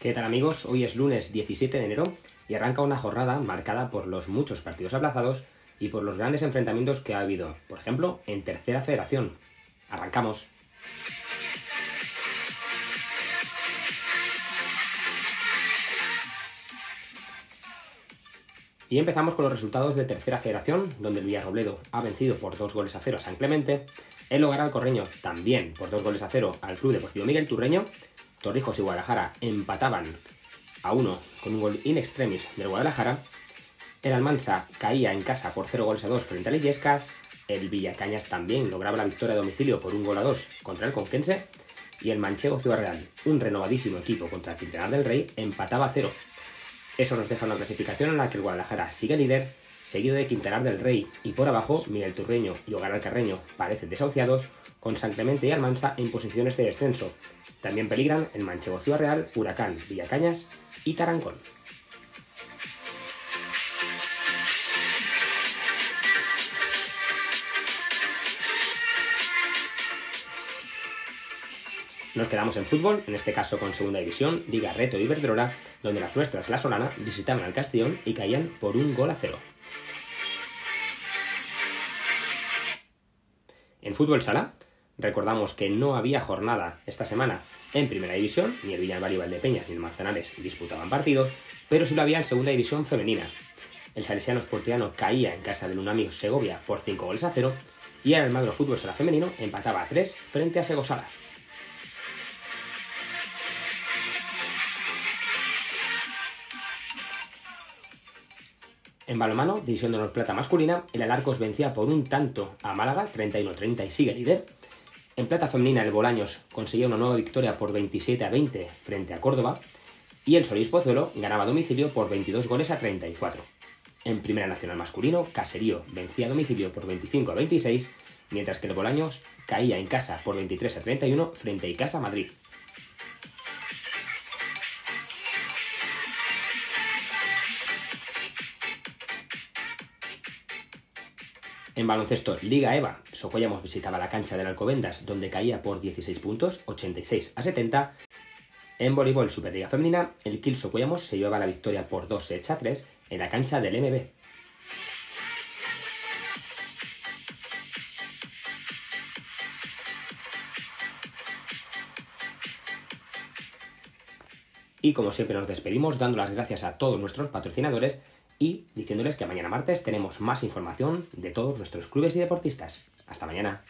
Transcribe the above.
¿Qué tal amigos? Hoy es lunes 17 de enero y arranca una jornada marcada por los muchos partidos aplazados y por los grandes enfrentamientos que ha habido, por ejemplo, en Tercera Federación. Arrancamos. Y empezamos con los resultados de Tercera Federación, donde el Villarrobledo ha vencido por dos goles a cero a San Clemente, el Hogar Alcorreño también por dos goles a cero al Club Deportivo Miguel Turreño, Torrijos y Guadalajara empataban a uno con un gol in extremis del Guadalajara, el Almansa caía en casa por 0 goles a 2 frente a Illescas, el Villacañas también lograba la victoria a domicilio por un gol a 2 contra el Conquense, y el Manchego Ciudad Real, un renovadísimo equipo contra el Quintanar del Rey, empataba a 0. Eso nos deja una clasificación en la que el Guadalajara sigue líder, seguido de Quintanar del Rey, y por abajo Miguel Turreño y Hogar Alcarreño parecen desahuciados, con San Clemente y Almansa en posiciones de descenso. También peligran el Manchego Ciudad Real, Huracán, Villacañas y Tarancón. Nos quedamos en fútbol, en este caso con Segunda División, Liga Reto Iberdrola, donde las nuestras, la Solana, visitaban al Castellón y caían por un gol a cero. En fútbol sala, recordamos que no había jornada esta semana en Primera División, ni el Villalba y Valdepeñas ni el Manzanares disputaban partidos, pero sí lo había en Segunda División femenina. El Salesiano Sportiano caía en casa del Unamigo Segovia por 5 goles a 0 y el Almagro Fútbol Sala Femenino empataba a 3 frente a Segosala. En balonmano, División de Honor Plata masculina, el Alarcos vencía por un tanto a Málaga, 31-30 y sigue líder. En plata femenina, el Bolaños conseguía una nueva victoria por 27 a 20 frente a Córdoba. Y el Solís Pozuelo ganaba domicilio por 22 goles a 34. En Primera Nacional masculino, Caserío vencía domicilio por 25 a 26, mientras que el Bolaños caía en casa por 23 a 31 frente a Icasa Madrid. En baloncesto, Liga EVA, Socollamos visitaba la cancha del Alcobendas, donde caía por 16 puntos, 86 a 70. En voleibol Superliga Femenina, el Kiel Socollamos se llevaba la victoria por 2 sets a 3 en la cancha del MB. Y como siempre nos despedimos dando las gracias a todos nuestros patrocinadores y diciéndoles que mañana martes tenemos más información de todos nuestros clubes y deportistas. Hasta mañana.